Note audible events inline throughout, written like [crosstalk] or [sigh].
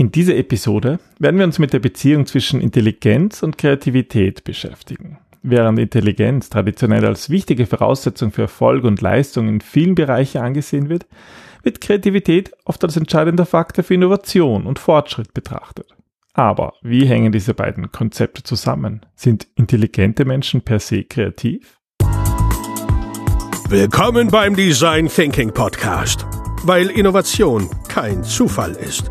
In dieser Episode werden wir uns mit der Beziehung zwischen Intelligenz und Kreativität beschäftigen. Während Intelligenz traditionell als wichtige Voraussetzung für Erfolg und Leistung in vielen Bereichen angesehen wird, wird Kreativität oft als entscheidender Faktor für Innovation und Fortschritt betrachtet. Aber wie hängen diese beiden Konzepte zusammen? Sind intelligente Menschen per se kreativ? Willkommen beim Design Thinking Podcast, weil Innovation kein Zufall ist.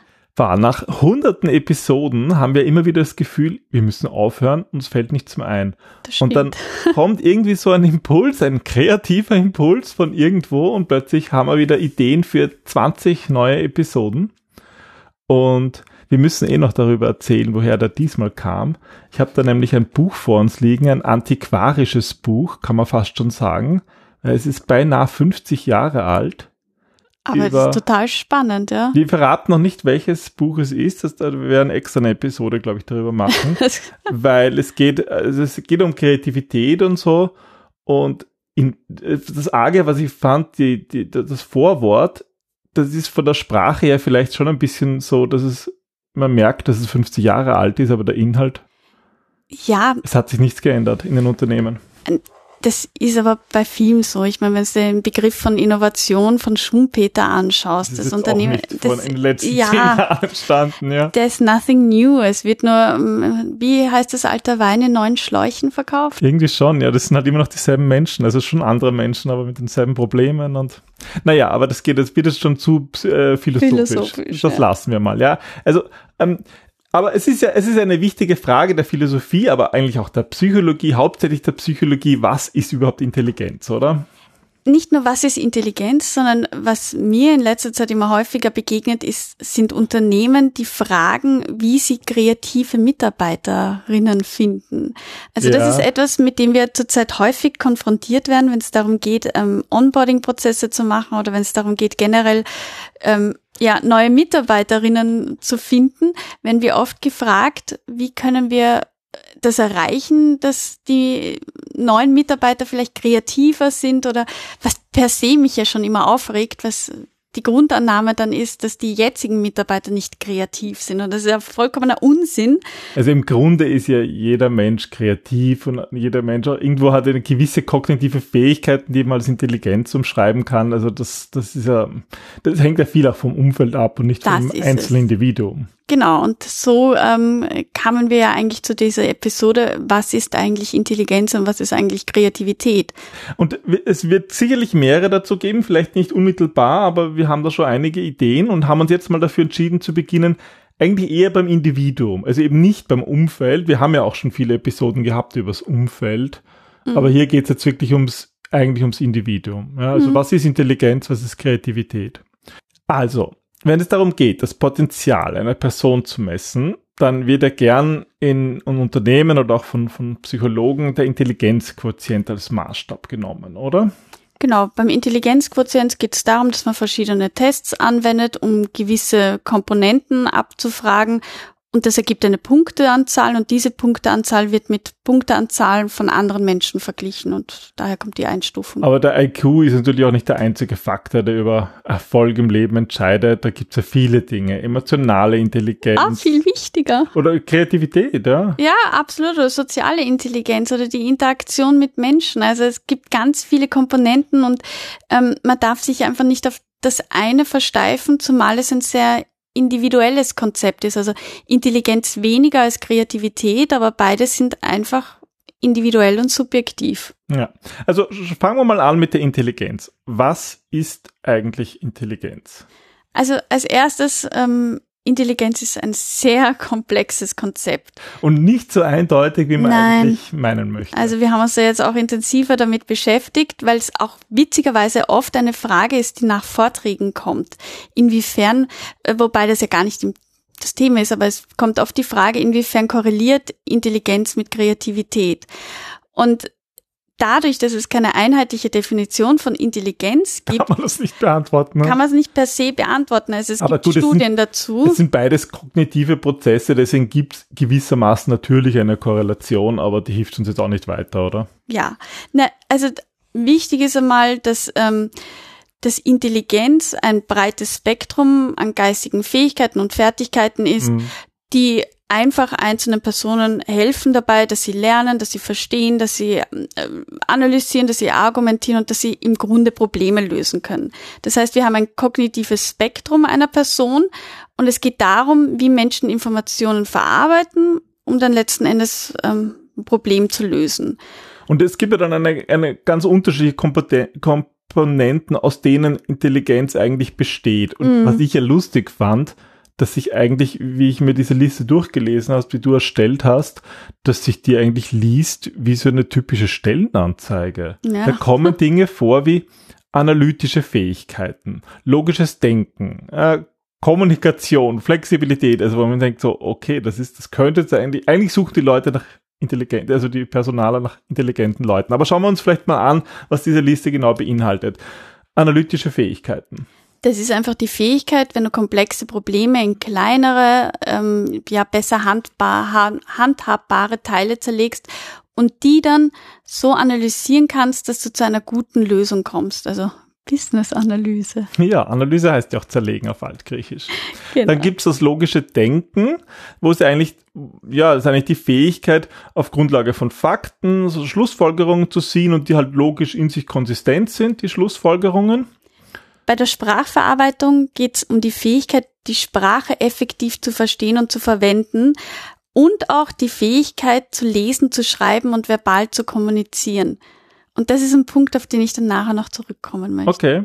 War nach hunderten Episoden haben wir immer wieder das Gefühl, wir müssen aufhören, uns fällt nichts mehr ein. Und dann [laughs] kommt irgendwie so ein Impuls, ein kreativer Impuls von irgendwo und plötzlich haben wir wieder Ideen für 20 neue Episoden. Und wir müssen eh noch darüber erzählen, woher der diesmal kam. Ich habe da nämlich ein Buch vor uns liegen, ein antiquarisches Buch, kann man fast schon sagen. Es ist beinahe 50 Jahre alt aber über, das ist total spannend, ja. Wir verraten noch nicht, welches Buch es ist. Das, wir werden extra eine Episode, glaube ich, darüber machen. [laughs] weil es geht, also es geht um Kreativität und so. Und in, das Arge, was ich fand, die, die, das Vorwort, das ist von der Sprache her vielleicht schon ein bisschen so, dass es, man merkt, dass es 50 Jahre alt ist, aber der Inhalt. Ja. Es hat sich nichts geändert in den Unternehmen. Das ist aber bei vielen so. Ich meine, wenn du den Begriff von Innovation von Schumpeter anschaust, das, das Unternehmen, das in den letzten ja, Jahren entstanden, ja. There's nothing new. Es wird nur, ähm, wie heißt das alter Wein in neuen Schläuchen verkauft? Irgendwie schon, ja. Das sind halt immer noch dieselben Menschen, also schon andere Menschen, aber mit denselben Problemen und, naja, aber das geht, das wird jetzt schon zu äh, philosophisch. philosophisch. Das ja. lassen wir mal, ja. Also, ähm, aber es ist ja, es ist eine wichtige Frage der Philosophie, aber eigentlich auch der Psychologie, hauptsächlich der Psychologie. Was ist überhaupt Intelligenz, oder? Nicht nur was ist Intelligenz, sondern was mir in letzter Zeit immer häufiger begegnet ist, sind Unternehmen, die fragen, wie sie kreative Mitarbeiterinnen finden. Also ja. das ist etwas, mit dem wir zurzeit häufig konfrontiert werden, wenn es darum geht, ähm, Onboarding-Prozesse zu machen oder wenn es darum geht, generell ähm, ja, neue Mitarbeiterinnen zu finden, werden wir oft gefragt, wie können wir das erreichen, dass die neuen Mitarbeiter vielleicht kreativer sind oder was per se mich ja schon immer aufregt, was die Grundannahme dann ist, dass die jetzigen Mitarbeiter nicht kreativ sind. Und das ist ja vollkommener Unsinn. Also im Grunde ist ja jeder Mensch kreativ und jeder Mensch irgendwo hat eine gewisse kognitive Fähigkeiten, die man als Intelligenz umschreiben kann. Also das, das ist ja, das hängt ja viel auch vom Umfeld ab und nicht das vom einzelnen es. Individuum. Genau, und so ähm, kamen wir ja eigentlich zu dieser Episode, was ist eigentlich Intelligenz und was ist eigentlich Kreativität? Und es wird sicherlich mehrere dazu geben, vielleicht nicht unmittelbar, aber wir haben da schon einige Ideen und haben uns jetzt mal dafür entschieden zu beginnen, eigentlich eher beim Individuum, also eben nicht beim Umfeld. Wir haben ja auch schon viele Episoden gehabt über das Umfeld, mhm. aber hier geht es jetzt wirklich ums, eigentlich ums Individuum. Ja, also mhm. was ist Intelligenz, was ist Kreativität? Also, wenn es darum geht, das Potenzial einer Person zu messen, dann wird ja gern in, in Unternehmen oder auch von, von Psychologen der Intelligenzquotient als Maßstab genommen, oder? Genau, beim Intelligenzquotient geht es darum, dass man verschiedene Tests anwendet, um gewisse Komponenten abzufragen und das ergibt eine Punkteanzahl und diese Punkteanzahl wird mit Punkteanzahlen von anderen Menschen verglichen und daher kommt die Einstufung. Aber der IQ ist natürlich auch nicht der einzige Faktor, der über Erfolg im Leben entscheidet. Da gibt es ja viele Dinge. Emotionale Intelligenz. Ah, viel wichtiger. Oder Kreativität, ja. Ja, absolut. Oder soziale Intelligenz oder die Interaktion mit Menschen. Also es gibt ganz viele Komponenten und ähm, man darf sich einfach nicht auf das eine versteifen, zumal es ein sehr individuelles Konzept ist. Also Intelligenz weniger als Kreativität, aber beides sind einfach individuell und subjektiv. Ja, also fangen wir mal an mit der Intelligenz. Was ist eigentlich Intelligenz? Also als erstes ähm, Intelligenz ist ein sehr komplexes Konzept. Und nicht so eindeutig, wie man Nein. eigentlich meinen möchte. Also wir haben uns ja jetzt auch intensiver damit beschäftigt, weil es auch witzigerweise oft eine Frage ist, die nach Vorträgen kommt. Inwiefern, äh, wobei das ja gar nicht das Thema ist, aber es kommt oft die Frage, inwiefern korreliert Intelligenz mit Kreativität. Und dadurch, dass es keine einheitliche Definition von Intelligenz gibt, kann man das nicht beantworten. Ne? kann man es nicht per se beantworten. Also es Aber gibt gut, es Studien sind- dazu. Es sind beides kognitive Prozesse, deswegen gibt es gewissermaßen natürlich eine Korrelation, aber die hilft uns jetzt auch nicht weiter, oder? Ja, na, also wichtig ist einmal, dass, ähm, dass Intelligenz ein breites Spektrum an geistigen Fähigkeiten und Fertigkeiten ist, Mhm. die einfach einzelnen Personen helfen dabei, dass sie lernen, dass sie verstehen, dass sie ähm, analysieren, dass sie argumentieren und dass sie im Grunde Probleme lösen können. Das heißt, wir haben ein kognitives Spektrum einer Person und es geht darum, wie Menschen Informationen verarbeiten, um dann letzten Endes ähm, ein Problem zu lösen. Und es gibt ja dann eine, eine ganz unterschiedliche Komponenten, aus denen Intelligenz eigentlich besteht. Und Mhm. was ich ja lustig fand, dass sich eigentlich, wie ich mir diese Liste durchgelesen hast, wie du erstellt hast, dass sich die eigentlich liest wie so eine typische Stellenanzeige. Ja. Da kommen [laughs] Dinge vor wie analytische Fähigkeiten, logisches Denken, äh, Kommunikation, Flexibilität, also wo man denkt so, okay, das ist, das könnte jetzt eigentlich, eigentlich suchen die Leute nach intelligent, also die Personaler nach intelligenten Leuten. Aber schauen wir uns vielleicht mal an, was diese Liste genau beinhaltet. Analytische Fähigkeiten. Das ist einfach die Fähigkeit, wenn du komplexe Probleme in kleinere, ähm, ja besser handbar, han- handhabbare Teile zerlegst und die dann so analysieren kannst, dass du zu einer guten Lösung kommst. Also Business-Analyse. Ja, Analyse heißt ja auch zerlegen auf Altgriechisch. [laughs] Genau. Dann gibt's das logische Denken, wo es eigentlich, ja, ist eigentlich die Fähigkeit, auf Grundlage von Fakten so Schlussfolgerungen zu ziehen und die halt logisch in sich konsistent sind, die Schlussfolgerungen. Bei der Sprachverarbeitung geht es um die Fähigkeit, die Sprache effektiv zu verstehen und zu verwenden und auch die Fähigkeit zu lesen, zu schreiben und verbal zu kommunizieren. Und das ist ein Punkt, auf den ich dann nachher noch zurückkommen möchte. Okay.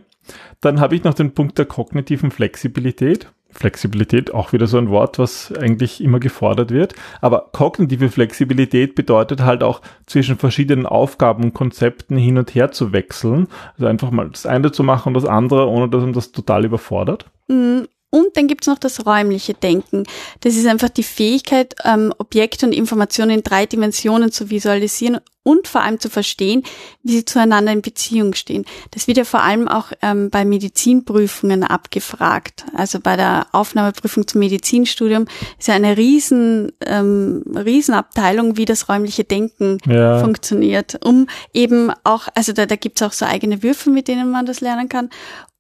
Dann habe ich noch den Punkt der kognitiven Flexibilität. Flexibilität, auch wieder so ein Wort, was eigentlich immer gefordert wird. Aber kognitive Flexibilität bedeutet halt auch zwischen verschiedenen Aufgaben und Konzepten hin und her zu wechseln. Also einfach mal das eine zu machen und das andere, ohne dass man das total überfordert. Und dann gibt's noch das räumliche Denken. Das ist einfach die Fähigkeit, ähm, Objekte und Informationen in drei Dimensionen zu visualisieren und vor allem zu verstehen, wie sie zueinander in Beziehung stehen. Das wird ja vor allem auch ähm, bei Medizinprüfungen abgefragt. Also bei der Aufnahmeprüfung zum Medizinstudium ist ja eine riesen, ähm, Riesenabteilung, wie das räumliche Denken Ja. funktioniert, um eben auch, also da, da gibt's auch so eigene Würfel, mit denen man das lernen kann,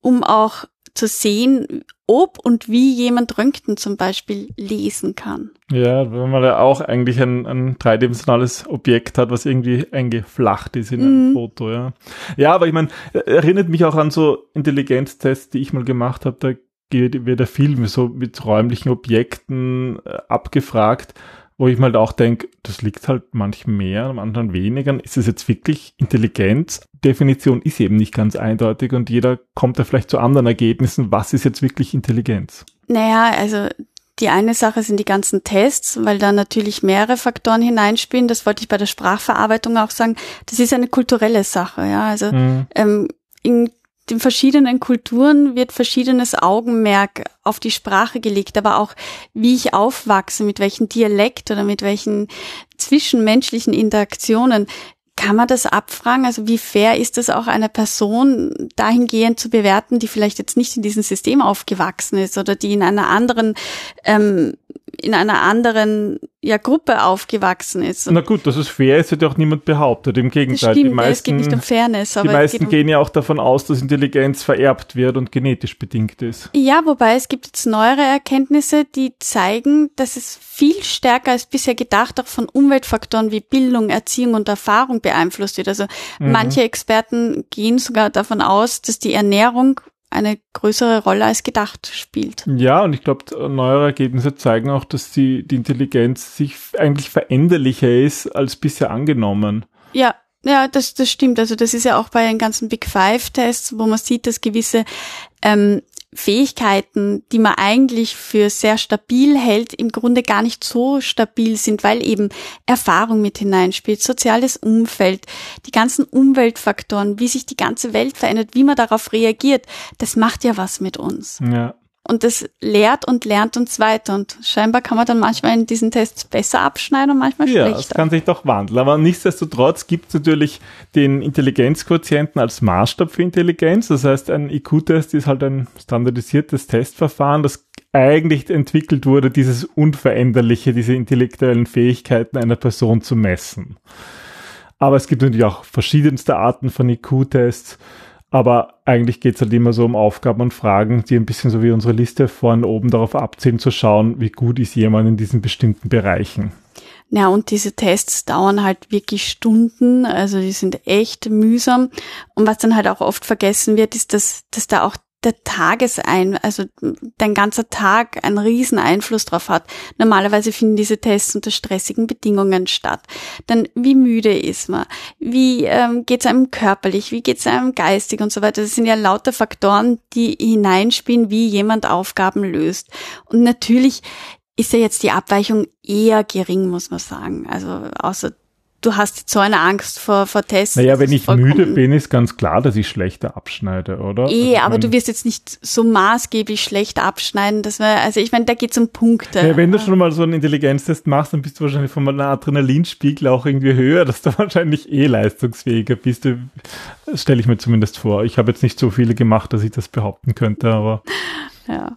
um auch zu sehen, ob und wie jemand Röntgen zum Beispiel lesen kann. Ja, wenn man ja auch eigentlich ein, ein dreidimensionales Objekt hat, was irgendwie eingeflacht ist in einem Mhm. Foto, ja. Ja, aber ich meine, erinnert mich auch an so Intelligenztests, die ich mal gemacht habe, da wird der Film so mit räumlichen Objekten äh, abgefragt, wo ich mir halt auch denke, das liegt halt manchen mehr, am anderen weniger. Ist es jetzt wirklich Intelligenz? Definition ist eben nicht ganz eindeutig und jeder kommt da vielleicht zu anderen Ergebnissen. Was ist jetzt wirklich Intelligenz? Naja, also die eine Sache sind die ganzen Tests, weil da natürlich mehrere Faktoren hineinspielen. Das wollte ich bei der Sprachverarbeitung auch sagen. Das ist eine kulturelle Sache, ja. Also Mhm. ähm, in den verschiedenen Kulturen wird verschiedenes Augenmerk auf die Sprache gelegt, aber auch wie ich aufwachse, mit welchem Dialekt oder mit welchen zwischenmenschlichen Interaktionen. Kann man das abfragen? Also wie fair ist es auch einer Person dahingehend zu bewerten, die vielleicht jetzt nicht in diesem System aufgewachsen ist oder die in einer anderen ähm, in einer anderen ja, Gruppe aufgewachsen ist? Na gut, dass es fair ist, hat ja auch niemand behauptet. Im Gegenteil, stimmt, die ja, es geht meisten, nicht um Fairness, die meisten um gehen ja auch davon aus, dass Intelligenz vererbt wird und genetisch bedingt ist. Ja, wobei es gibt jetzt neuere Erkenntnisse, die zeigen, dass es viel stärker als bisher gedacht auch von Umweltfaktoren wie Bildung, Erziehung und Erfahrung beeinflusst wird. Also Mhm. manche Experten gehen sogar davon aus, dass die Ernährung eine größere Rolle als gedacht spielt. Ja, und ich glaube, neuere Ergebnisse zeigen auch, dass die, die Intelligenz sich eigentlich veränderlicher ist als bisher angenommen. Ja, ja, das, das stimmt. Also das ist ja auch bei den ganzen Big Five-Tests, wo man sieht, dass gewisse ähm, Fähigkeiten, die man eigentlich für sehr stabil hält, im Grunde gar nicht so stabil sind, weil eben Erfahrung mit hineinspielt, soziales Umfeld, die ganzen Umweltfaktoren, wie sich die ganze Welt verändert, wie man darauf reagiert, das macht ja was mit uns. Ja. Und das lehrt und lernt uns weiter. Und scheinbar kann man dann manchmal in diesen Tests besser abschneiden und manchmal ja, schlechter. Ja, das kann sich doch wandeln. Aber nichtsdestotrotz gibt es natürlich den Intelligenzquotienten als Maßstab für Intelligenz. Das heißt, ein IQ-Test ist halt ein standardisiertes Testverfahren, das eigentlich entwickelt wurde, dieses Unveränderliche, diese intellektuellen Fähigkeiten einer Person zu messen. Aber es gibt natürlich auch verschiedenste Arten von IQ-Tests. Aber eigentlich geht es halt immer so um Aufgaben und Fragen, die ein bisschen so wie unsere Liste vorne oben darauf abzielen, zu schauen, wie gut ist jemand in diesen bestimmten Bereichen. Ja, und diese Tests dauern halt wirklich Stunden, also die sind echt mühsam. Und was dann halt auch oft vergessen wird, ist, dass, dass da auch der Tagesein, also dein ganzer Tag einen riesen Einfluss drauf hat. Normalerweise finden diese Tests unter stressigen Bedingungen statt. Dann wie müde ist man? Wie ähm, geht es einem körperlich? Wie geht es einem geistig und so weiter? Das sind ja lauter Faktoren, die hineinspielen, wie jemand Aufgaben löst. Und natürlich ist ja jetzt die Abweichung eher gering, muss man sagen. Also außer du hast so eine Angst vor, vor Tests. Naja, wenn ich müde bin, ist ganz klar, dass ich schlechter abschneide, oder? Eh, also aber du wirst jetzt nicht so maßgeblich schlecht abschneiden, dass wir, also ich meine, da geht es um Punkte. Ja, wenn du schon mal so einen Intelligenztest machst, dann bist du wahrscheinlich von einem Adrenalinspiegel auch irgendwie höher, dass du [laughs] wahrscheinlich eh leistungsfähiger bist. Stelle ich mir zumindest vor. Ich habe jetzt nicht so viele gemacht, dass ich das behaupten könnte, aber. Ja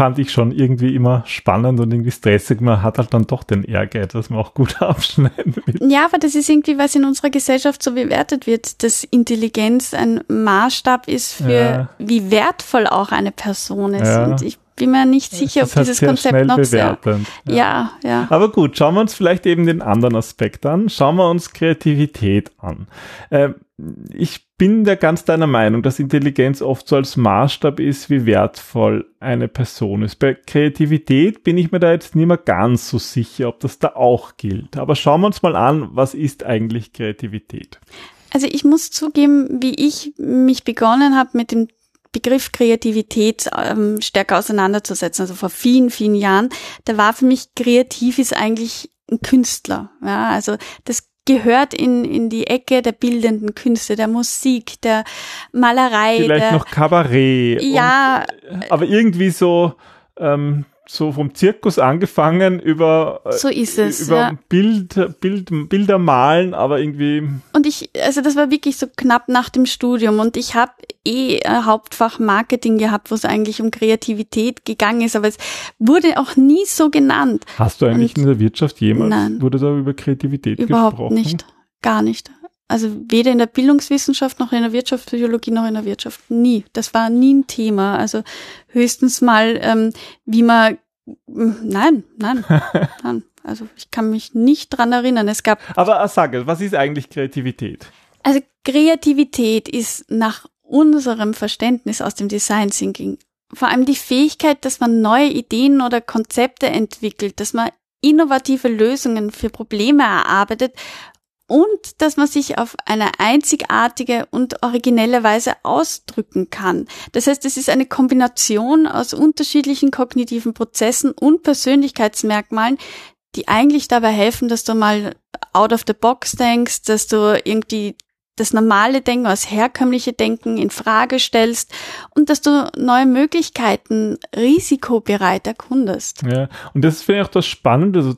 fand ich schon irgendwie immer spannend und irgendwie stressig. Man hat halt dann doch den Ehrgeiz, dass man auch gut [laughs] abschneiden will. Ja, aber das ist irgendwie, was in unserer Gesellschaft so bewertet wird, dass Intelligenz ein Maßstab ist für, ja. wie wertvoll auch eine Person ist. Ja. Und ich bin mir nicht sicher, ob dieses Konzept noch bewertend. sehr. Ja. ja, ja. Aber gut, schauen wir uns vielleicht eben den anderen Aspekt an. Schauen wir uns Kreativität an. Äh, ich bin da ganz deiner Meinung, dass Intelligenz oft so als Maßstab ist, wie wertvoll eine Person ist. Bei Kreativität bin ich mir da jetzt nicht mehr ganz so sicher, ob das da auch gilt. Aber schauen wir uns mal an, was ist eigentlich Kreativität? Also ich muss zugeben, wie ich mich begonnen habe mit dem Begriff Kreativität ähm, stärker auseinanderzusetzen, also vor vielen, vielen Jahren, da war für mich kreativ ist eigentlich ein Künstler. Ja, also das gehört in, in die Ecke der bildenden Künste, der Musik, der Malerei. Vielleicht der, noch Kabarett. Ja. Und, aber irgendwie so ähm, so vom Zirkus angefangen über so ist es, über ja. Bild, Bild, Bilder malen, aber irgendwie und ich also das war wirklich so knapp nach dem Studium und ich habe eh ein Hauptfach Marketing gehabt, wo es eigentlich um Kreativität gegangen ist, aber es wurde auch nie so genannt. Hast du eigentlich und, in der Wirtschaft jemals nein, wurde da über Kreativität überhaupt gesprochen? Überhaupt nicht, gar nicht. Also weder in der Bildungswissenschaft noch in der Wirtschaftspsychologie noch in der Wirtschaft. Nie. Das war nie ein Thema. Also höchstens mal, ähm, wie man nein, nein, [laughs] nein. Also ich kann mich nicht dran erinnern. Es gab. Aber sage, was ist eigentlich Kreativität? Also Kreativität ist nach unserem Verständnis aus dem Design Thinking vor allem die Fähigkeit, dass man neue Ideen oder Konzepte entwickelt, dass man innovative Lösungen für Probleme erarbeitet und dass man sich auf eine einzigartige und originelle Weise ausdrücken kann. Das heißt, es ist eine Kombination aus unterschiedlichen kognitiven Prozessen und Persönlichkeitsmerkmalen, die eigentlich dabei helfen, dass du mal out of the box denkst, dass du irgendwie das normale Denken, das herkömmliche Denken in Frage stellst und dass du neue Möglichkeiten risikobereit erkundest. Ja, und das finde ich auch das Spannende, also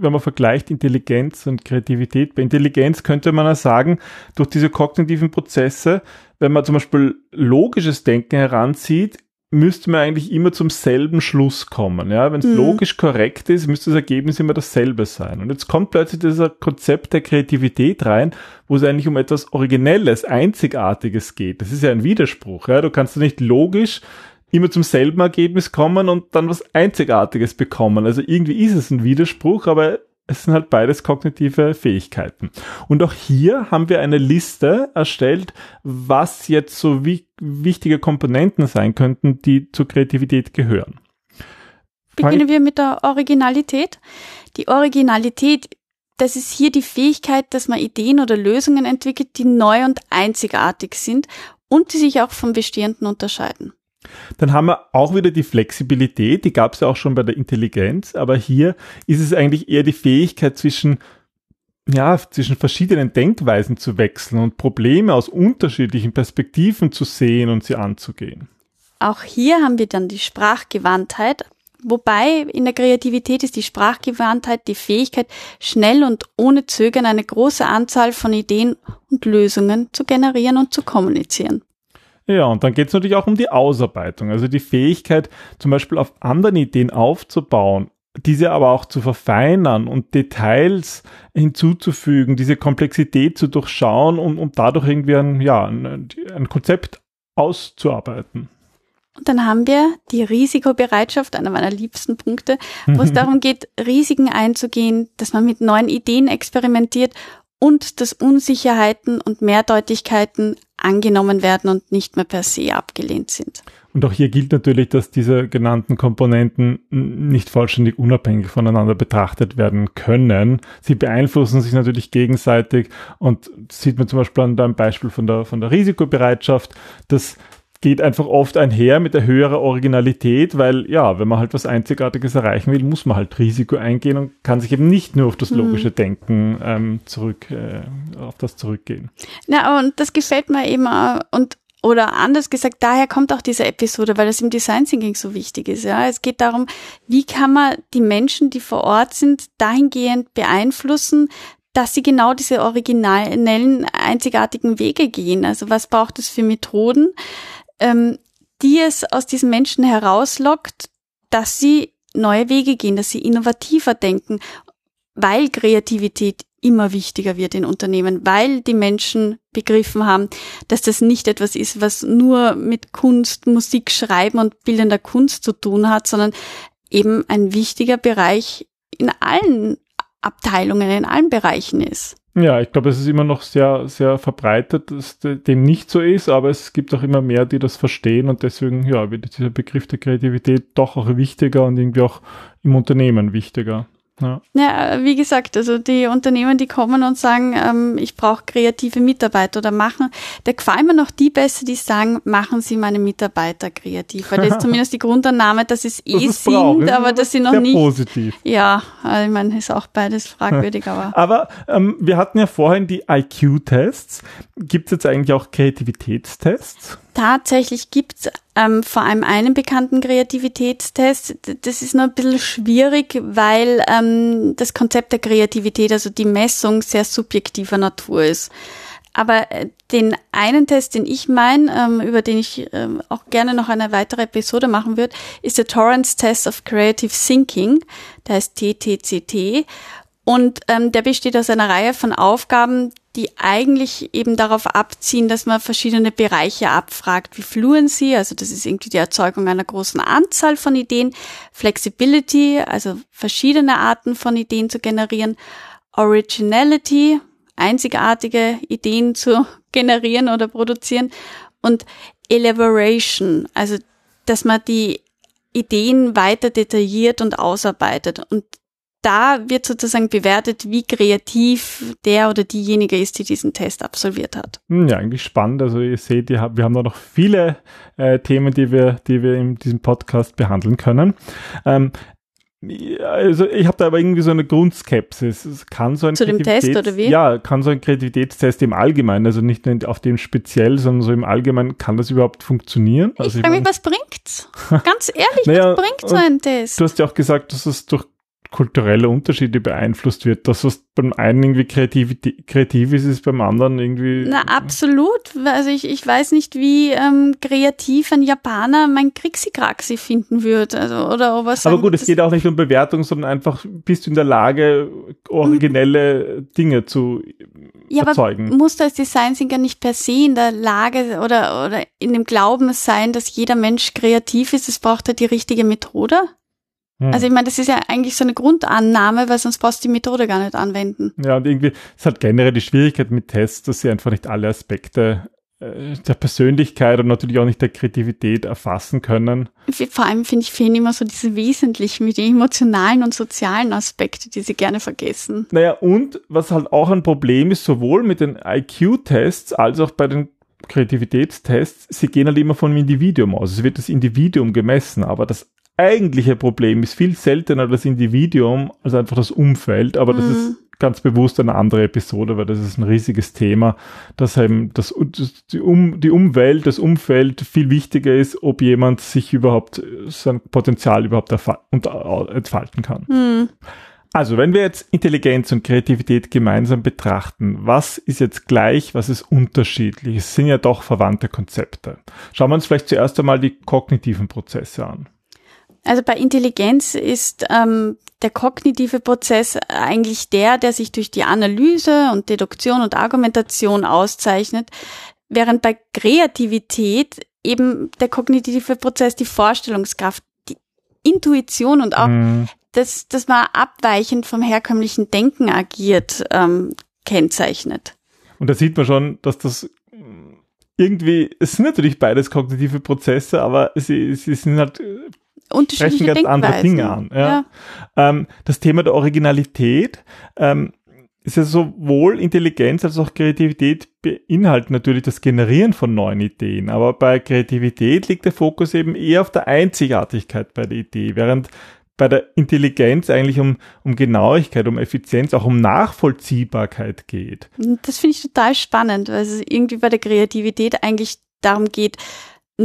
wenn man vergleicht Intelligenz und Kreativität, bei Intelligenz könnte man ja sagen, durch diese kognitiven Prozesse, wenn man zum Beispiel logisches Denken heranzieht, müsste man eigentlich immer zum selben Schluss kommen. Ja, wenn es mhm. logisch korrekt ist, müsste das Ergebnis immer dasselbe sein. Und jetzt kommt plötzlich dieser Konzept der Kreativität rein, wo es eigentlich um etwas Originelles, Einzigartiges geht. Das ist ja ein Widerspruch. Ja, du kannst nicht logisch immer zum selben Ergebnis kommen und dann was Einzigartiges bekommen. Also irgendwie ist es ein Widerspruch, aber es sind halt beides kognitive Fähigkeiten. Und auch hier haben wir eine Liste erstellt, was jetzt so wie wichtige Komponenten sein könnten, die zur Kreativität gehören. Beginnen wir mit der Originalität. Die Originalität, das ist hier die Fähigkeit, dass man Ideen oder Lösungen entwickelt, die neu und einzigartig sind und die sich auch vom Bestehenden unterscheiden. Dann haben wir auch wieder die Flexibilität, die gab es ja auch schon bei der Intelligenz, aber hier ist es eigentlich eher die Fähigkeit zwischen ja, zwischen verschiedenen Denkweisen zu wechseln und Probleme aus unterschiedlichen Perspektiven zu sehen und sie anzugehen. auch hier haben wir dann die Sprachgewandtheit, wobei in der Kreativität ist die Sprachgewandtheit die Fähigkeit, schnell und ohne Zögern eine große Anzahl von Ideen und Lösungen zu generieren und zu kommunizieren. Ja, und dann geht es natürlich auch um die Ausarbeitung, also die Fähigkeit, zum Beispiel auf anderen Ideen aufzubauen, diese aber auch zu verfeinern und Details hinzuzufügen, diese Komplexität zu durchschauen und, und dadurch irgendwie ein, ja, ein, ein Konzept auszuarbeiten. Und dann haben wir die Risikobereitschaft, einer meiner liebsten Punkte, wo es darum geht, Risiken einzugehen, dass man mit neuen Ideen experimentiert und dass Unsicherheiten und Mehrdeutigkeiten angenommen werden und nicht mehr per se abgelehnt sind. Und auch hier gilt natürlich, dass diese genannten Komponenten nicht vollständig unabhängig voneinander betrachtet werden können. Sie beeinflussen sich natürlich gegenseitig und sieht man zum Beispiel an deinem Beispiel von der, von der Risikobereitschaft, dass geht einfach oft einher mit der höheren Originalität, weil ja, wenn man halt was Einzigartiges erreichen will, muss man halt Risiko eingehen und kann sich eben nicht nur auf das mhm. logische. Denken ähm, zurück, äh, auf das zurückgehen. Ja, und das gefällt mir eben auch. und oder anders gesagt, daher kommt auch diese Episode, weil das im Design Thinking so wichtig ist. Ja, es geht darum, wie kann man die Menschen, die vor Ort sind, dahingehend beeinflussen, dass sie genau diese originellen, einzigartigen Wege gehen. Also was braucht es für Methoden? Ähm, die es aus diesen Menschen herauslockt, dass sie neue Wege gehen, dass sie innovativer denken, weil Kreativität immer wichtiger wird in Unternehmen, weil die Menschen begriffen haben, dass das nicht etwas ist, was nur mit Kunst, Musik, Schreiben und bildender Kunst zu tun hat, sondern eben ein wichtiger Bereich in allen Abteilungen, in allen Bereichen ist. Ja, ich glaube, es ist immer noch sehr, sehr verbreitet, dass dem nicht so ist, aber es gibt auch immer mehr, die das verstehen und deswegen, ja, wird dieser Begriff der Kreativität doch auch wichtiger und irgendwie auch im Unternehmen wichtiger. Ja. ja, wie gesagt, also die Unternehmen, die kommen und sagen, ähm, ich brauche kreative Mitarbeiter oder machen, da gefallen mir noch die besser, die sagen, machen Sie meine Mitarbeiter kreativ. Weil das ist [laughs] zumindest die Grundannahme, dass es eh das sind, braucht. aber dass sie noch nicht. positiv. Ja, also ich meine, ist auch beides fragwürdig, aber. [laughs] aber ähm, wir hatten ja vorhin die IQ-Tests. Gibt es jetzt eigentlich auch Kreativitätstests? Tatsächlich gibt es ähm, vor allem einen bekannten Kreativitätstest. Das ist nur ein bisschen schwierig, weil ähm, das Konzept der Kreativität, also die Messung, sehr subjektiver Natur ist. Aber äh, den einen Test, den ich meine, ähm, über den ich ähm, auch gerne noch eine weitere Episode machen würde, ist der Torrance Test of Creative Thinking. Der heißt TTCT. Und ähm, der besteht aus einer Reihe von Aufgaben, die eigentlich eben darauf abziehen, dass man verschiedene Bereiche abfragt, wie Fluency, also das ist irgendwie die Erzeugung einer großen Anzahl von Ideen, Flexibility, also verschiedene Arten von Ideen zu generieren, Originality, einzigartige Ideen [laughs] zu generieren oder produzieren. Und Elaboration, also dass man die Ideen weiter detailliert und ausarbeitet. Und da wird sozusagen bewertet, wie kreativ der oder diejenige ist, die diesen Test absolviert hat. Hm, ja, eigentlich spannend. Also ihr seht, wir haben da noch viele äh, Themen, die wir, die wir in diesem Podcast behandeln können. Ähm, also ich habe da aber irgendwie so eine Grundskepsis. Es kann so ein Zu dem Test oder wie? Ja, kann so ein Kreativitätstest im Allgemeinen, also nicht nur auf dem speziell, sondern so im Allgemeinen, kann das überhaupt funktionieren? Also ich frage mich, was bringt's? Ganz ehrlich, [laughs] naja, was bringt so ein Test? Du hast ja auch gesagt, dass es durch kulturelle Unterschiede beeinflusst wird. Das, was beim einen irgendwie kreativ, kreativ ist, ist beim anderen irgendwie. Na, absolut. Also ich, ich weiß nicht, wie ähm, kreativ ein Japaner mein Krixi-Kraxi finden würde. Also, oder ob Aber gut, es geht auch nicht um Bewertung, sondern einfach, bist du in der Lage, originelle Dinge zu ja, erzeugen. Aber muss das Design Thinker nicht per se in der Lage oder, oder in dem Glauben sein, dass jeder Mensch kreativ ist? Es braucht ja die richtige Methode. Hm. Also ich meine, das ist ja eigentlich so eine Grundannahme, weil sonst brauchst du die Methode gar nicht anwenden. Ja, und irgendwie ist halt generell die Schwierigkeit mit Tests, dass sie einfach nicht alle Aspekte äh, der Persönlichkeit und natürlich auch nicht der Kreativität erfassen können. Vor allem finde ich, fehlen immer so diese wesentlichen, wie die emotionalen und sozialen Aspekte, die sie gerne vergessen. Naja, und was halt auch ein Problem ist, sowohl mit den IQ-Tests als auch bei den Kreativitätstests, sie gehen halt immer vom Individuum aus. Es wird das Individuum gemessen, aber das eigentliche Problem ist viel seltener das Individuum als einfach das Umfeld, aber mhm. das ist ganz bewusst eine andere Episode, weil das ist ein riesiges Thema, dass eben das, die, um, die Umwelt, das Umfeld viel wichtiger ist, ob jemand sich überhaupt sein Potenzial überhaupt entfalten kann. Mhm. Also, wenn wir jetzt Intelligenz und Kreativität gemeinsam betrachten, was ist jetzt gleich, was ist unterschiedlich? Es sind ja doch verwandte Konzepte. Schauen wir uns vielleicht zuerst einmal die kognitiven Prozesse an. Also bei Intelligenz ist ähm, der kognitive Prozess eigentlich der, der sich durch die Analyse und Deduktion und Argumentation auszeichnet, während bei Kreativität eben der kognitive Prozess die Vorstellungskraft, die Intuition und auch mm dass, dass man abweichend vom herkömmlichen Denken agiert, ähm, kennzeichnet. Und da sieht man schon, dass das irgendwie, es sind natürlich beides kognitive Prozesse, aber sie, sie sind halt unterschiedliche ganz andere Dinge an. Ja. ja. Ähm, das Thema der Originalität ähm, ist ja sowohl Intelligenz als auch Kreativität beinhalten natürlich das Generieren von neuen Ideen. Aber bei Kreativität liegt der Fokus eben eher auf der Einzigartigkeit bei der Idee, während bei der Intelligenz eigentlich um, um Genauigkeit, um Effizienz, auch um Nachvollziehbarkeit geht. Das finde ich total spannend, weil es irgendwie bei der Kreativität eigentlich darum geht,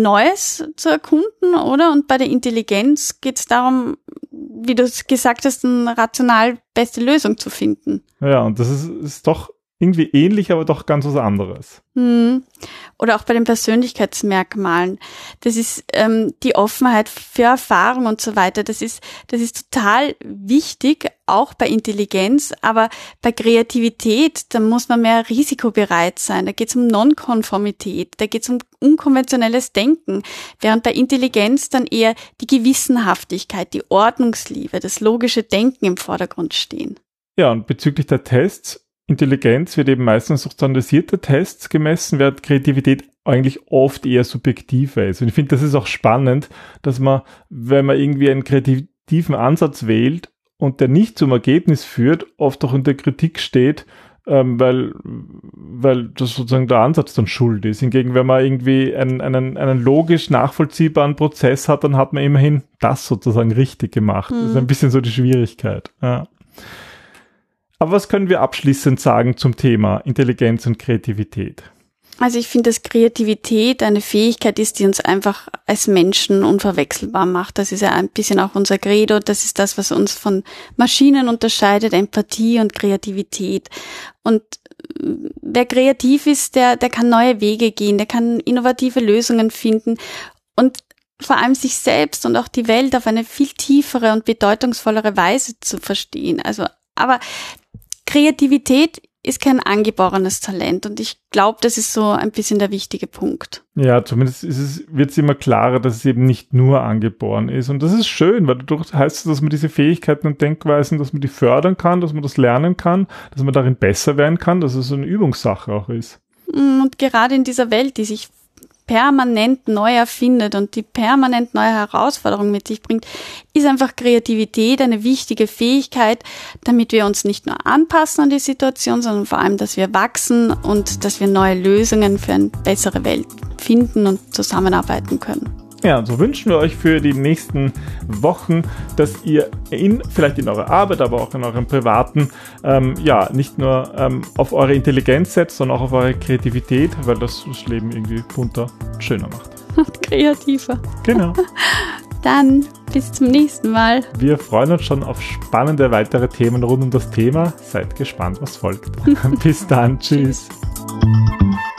Neues zu erkunden, oder? Und bei der Intelligenz geht es darum, wie du es gesagt hast, eine rational beste Lösung zu finden. Ja, und das ist, ist doch irgendwie ähnlich, aber doch ganz was anderes. Hm. Oder auch bei den Persönlichkeitsmerkmalen. Das ist ähm, die Offenheit für Erfahrung und so weiter. Das ist, das ist total wichtig, auch bei Intelligenz, aber bei Kreativität, da muss man mehr risikobereit sein. Da geht es um Nonkonformität, da geht es um unkonventionelles Denken, während bei Intelligenz dann eher die Gewissenhaftigkeit, die Ordnungsliebe, das logische Denken im Vordergrund stehen. Ja, und bezüglich der Tests, Intelligenz wird eben meistens durch standardisierte Tests gemessen, während Kreativität eigentlich oft eher subjektiver ist. Und ich finde, das ist auch spannend, dass man, wenn man irgendwie einen kreativen Ansatz wählt und der nicht zum Ergebnis führt, oft auch in der Kritik steht, ähm, weil, weil das sozusagen der Ansatz dann schuld ist. Hingegen, wenn man irgendwie einen, einen, einen logisch nachvollziehbaren Prozess hat, dann hat man immerhin das sozusagen richtig gemacht. Mhm. Das ist ein bisschen so die Schwierigkeit. Ja. Aber was können wir abschließend sagen zum Thema Intelligenz und Kreativität? Also ich finde, dass Kreativität eine Fähigkeit ist, die uns einfach als Menschen unverwechselbar macht. Das ist ja ein bisschen auch unser Credo. Das ist das, was uns von Maschinen unterscheidet, Empathie und Kreativität. Und äh, wer kreativ ist, der, der kann neue Wege gehen, der kann innovative Lösungen finden und vor allem sich selbst und auch die Welt auf eine viel tiefere und bedeutungsvollere Weise zu verstehen. Also, aber Kreativität ist kein angeborenes Talent und ich glaube, das ist so ein bisschen der wichtige Punkt. Ja, zumindest wird es immer klarer, dass es eben nicht nur angeboren ist. Und das ist schön, weil dadurch heißt es, dass man diese Fähigkeiten und Denkweisen, dass man die fördern kann, dass man das lernen kann, dass man darin besser werden kann, dass es so eine Übungssache auch ist. Und gerade in dieser Welt, die sich permanent neu erfindet und die permanent neue Herausforderungen mit sich bringt, ist einfach Kreativität eine wichtige Fähigkeit, damit wir uns nicht nur anpassen an die Situation, sondern vor allem, dass wir wachsen und dass wir neue Lösungen für eine bessere Welt finden und zusammenarbeiten können. Ja, so wünschen wir euch für die nächsten Wochen, dass ihr in, vielleicht in eurer Arbeit, aber auch in eurem privaten, ähm, ja, nicht nur ähm, auf eure Intelligenz setzt, sondern auch auf eure Kreativität, weil das das Leben irgendwie bunter, schöner macht. [laughs] Und kreativer. Genau. [laughs] Dann bis zum nächsten Mal. Wir freuen uns schon auf spannende weitere Themen rund um das Thema. Seid gespannt, was folgt. [laughs] bis dann. Tschüss. Tschüss.